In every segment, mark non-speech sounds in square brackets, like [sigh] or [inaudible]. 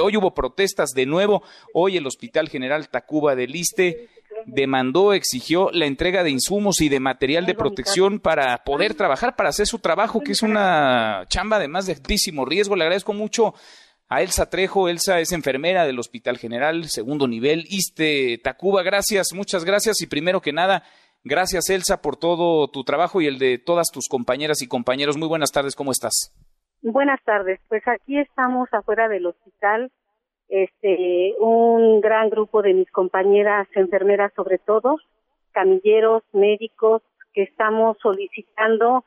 Hoy hubo protestas de nuevo. Hoy el Hospital General Tacuba de Liste demandó, exigió la entrega de insumos y de material de protección para poder trabajar, para hacer su trabajo, que es una chamba de más de altísimo riesgo. Le agradezco mucho a Elsa Trejo. Elsa es enfermera del Hospital General, segundo nivel, ISTE Tacuba. Gracias, muchas gracias. Y primero que nada, gracias Elsa por todo tu trabajo y el de todas tus compañeras y compañeros. Muy buenas tardes, ¿cómo estás? Buenas tardes. Pues aquí estamos afuera del hospital este, un gran grupo de mis compañeras enfermeras sobre todo, camilleros, médicos, que estamos solicitando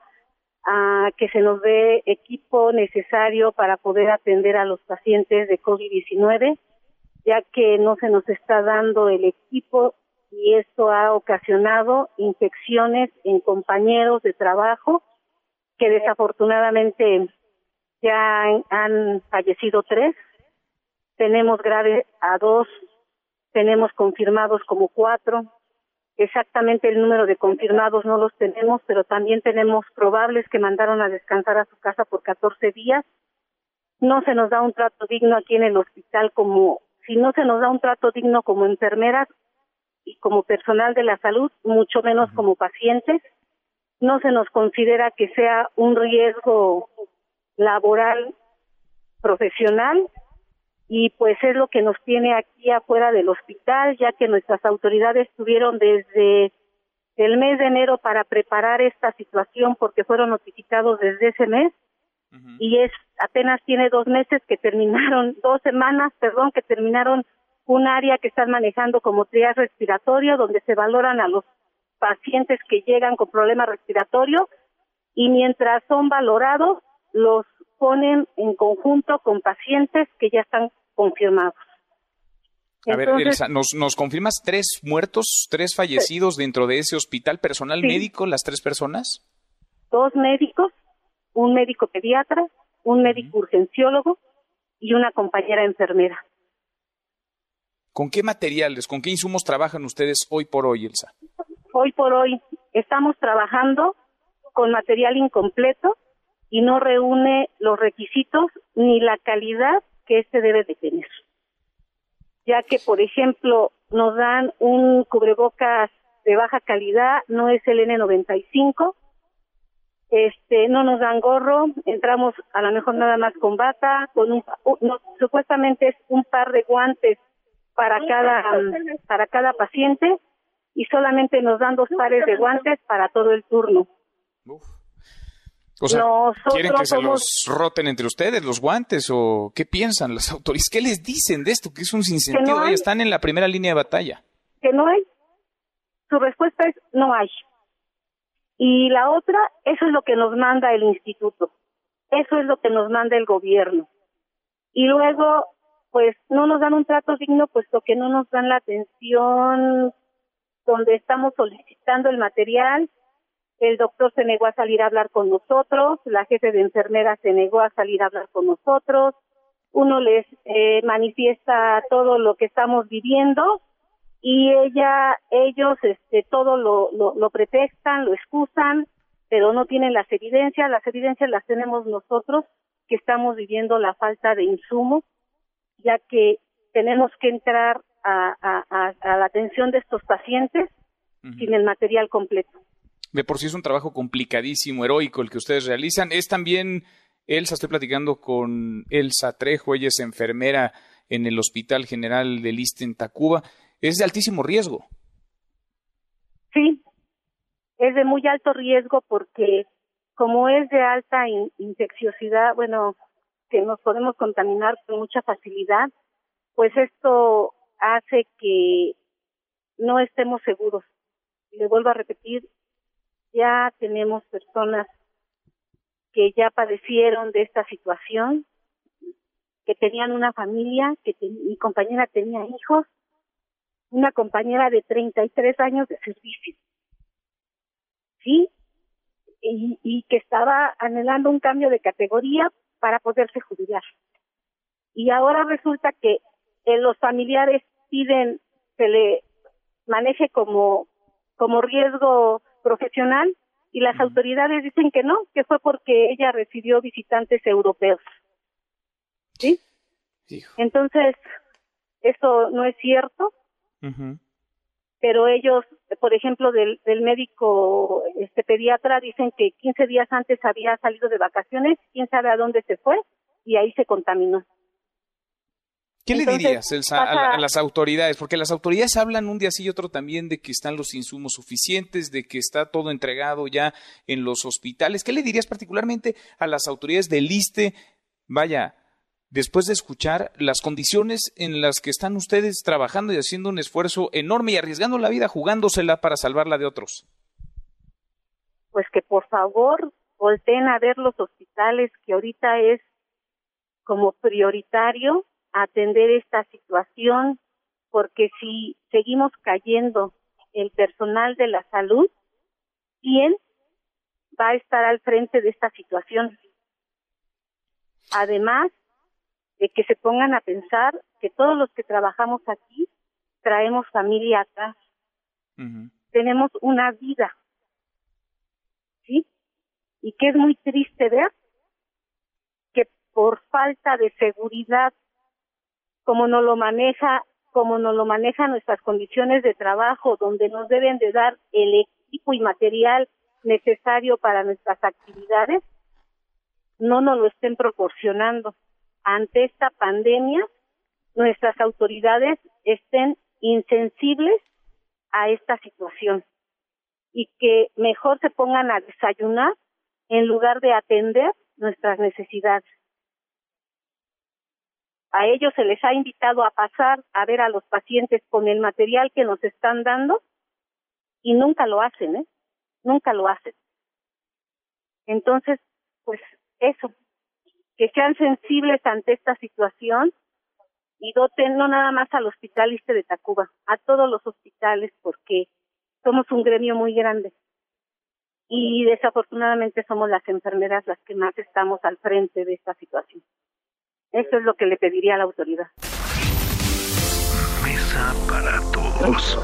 a que se nos dé equipo necesario para poder atender a los pacientes de COVID-19, ya que no se nos está dando el equipo y esto ha ocasionado infecciones en compañeros de trabajo que desafortunadamente ya han fallecido tres tenemos grave a dos, tenemos confirmados como cuatro, exactamente el número de confirmados no los tenemos, pero también tenemos probables que mandaron a descansar a su casa por 14 días. No se nos da un trato digno aquí en el hospital como, si no se nos da un trato digno como enfermeras y como personal de la salud, mucho menos como pacientes. No se nos considera que sea un riesgo laboral profesional y pues es lo que nos tiene aquí afuera del hospital, ya que nuestras autoridades tuvieron desde el mes de enero para preparar esta situación porque fueron notificados desde ese mes y es apenas tiene dos meses que terminaron, [laughs] dos semanas, perdón, que terminaron un área que están manejando como triage respiratorio donde se valoran a los pacientes que llegan con problema respiratorio y mientras son valorados los ponen en conjunto con pacientes que ya están confirmados. A ver, Elsa, ¿nos, ¿nos confirmas tres muertos, tres fallecidos dentro de ese hospital personal médico, las tres personas? Dos médicos, un médico pediatra, un médico urgenciólogo y una compañera enfermera. ¿Con qué materiales, con qué insumos trabajan ustedes hoy por hoy, Elsa? Hoy por hoy estamos trabajando con material incompleto y no reúne los requisitos ni la calidad que este debe de tener. Ya que, por ejemplo, nos dan un cubrebocas de baja calidad, no es el N95, este, no nos dan gorro, entramos a lo mejor nada más con bata, con un, supuestamente es un par de guantes para cada, para cada paciente y solamente nos dan dos pares de guantes para todo el turno. O sea, ¿quieren que se los roten entre ustedes los guantes o qué piensan las autoridades? ¿Qué les dicen de esto? Que es un sinsentido. están en la primera línea de batalla. Que no hay. Su respuesta es no hay. Y la otra, eso es lo que nos manda el instituto. Eso es lo que nos manda el gobierno. Y luego, pues no nos dan un trato digno puesto que no nos dan la atención donde estamos solicitando el material el doctor se negó a salir a hablar con nosotros, la jefe de enfermeras se negó a salir a hablar con nosotros, uno les eh, manifiesta todo lo que estamos viviendo y ella, ellos, este, todo lo, lo, lo pretextan, lo excusan, pero no tienen las evidencias, las evidencias las tenemos nosotros que estamos viviendo la falta de insumos, ya que tenemos que entrar a, a, a, la atención de estos pacientes sin el material completo de por sí es un trabajo complicadísimo, heroico el que ustedes realizan. Es también, Elsa, estoy platicando con Elsa Trejo, ella es enfermera en el Hospital General de Liste en Tacuba. Es de altísimo riesgo. Sí, es de muy alto riesgo porque como es de alta infecciosidad, bueno, que nos podemos contaminar con mucha facilidad, pues esto hace que no estemos seguros. Le vuelvo a repetir, ya tenemos personas que ya padecieron de esta situación, que tenían una familia, que mi compañera tenía hijos, una compañera de 33 años de servicio, ¿sí? Y, y que estaba anhelando un cambio de categoría para poderse jubilar. Y ahora resulta que eh, los familiares piden que le maneje como, como riesgo profesional y las autoridades dicen que no, que fue porque ella recibió visitantes europeos. ¿Sí? Entonces, eso no es cierto, pero ellos, por ejemplo, del, del médico este pediatra, dicen que 15 días antes había salido de vacaciones, quién sabe a dónde se fue, y ahí se contaminó. ¿Qué le dirías a, las autoridades? Porque las autoridades hablan un día sí y otro también de que están los insumos suficientes, de que está todo entregado ya en los hospitales. ¿Qué le dirías particularmente a las autoridades del ISTE? Vaya, después de escuchar las condiciones en las que están ustedes trabajando y haciendo un esfuerzo enorme y arriesgando la vida, jugándosela para salvarla de otros. Pues que por favor volteen a ver los hospitales, que ahorita es como prioritario atender esta situación, porque si seguimos cayendo el personal de la salud, ¿quién va a estar al frente de esta situación? Además de que se pongan a pensar que todos los que trabajamos aquí traemos familia acá, tenemos una vida, ¿sí? Y que es muy triste ver que por falta de seguridad como nos lo maneja, como nos lo manejan nuestras condiciones de trabajo, donde nos deben de dar el equipo y material necesario para nuestras actividades, no nos lo estén proporcionando. Ante esta pandemia, nuestras autoridades estén insensibles a esta situación y que mejor se pongan a desayunar en lugar de atender nuestras necesidades a ellos se les ha invitado a pasar a ver a los pacientes con el material que nos están dando y nunca lo hacen, ¿eh? Nunca lo hacen. Entonces, pues eso, que sean sensibles ante esta situación y doten no nada más al Hospital Iste de Tacuba, a todos los hospitales, porque somos un gremio muy grande. Y desafortunadamente somos las enfermeras las que más estamos al frente de esta situación. Eso es lo que le pediría a la autoridad. Mesa para todos.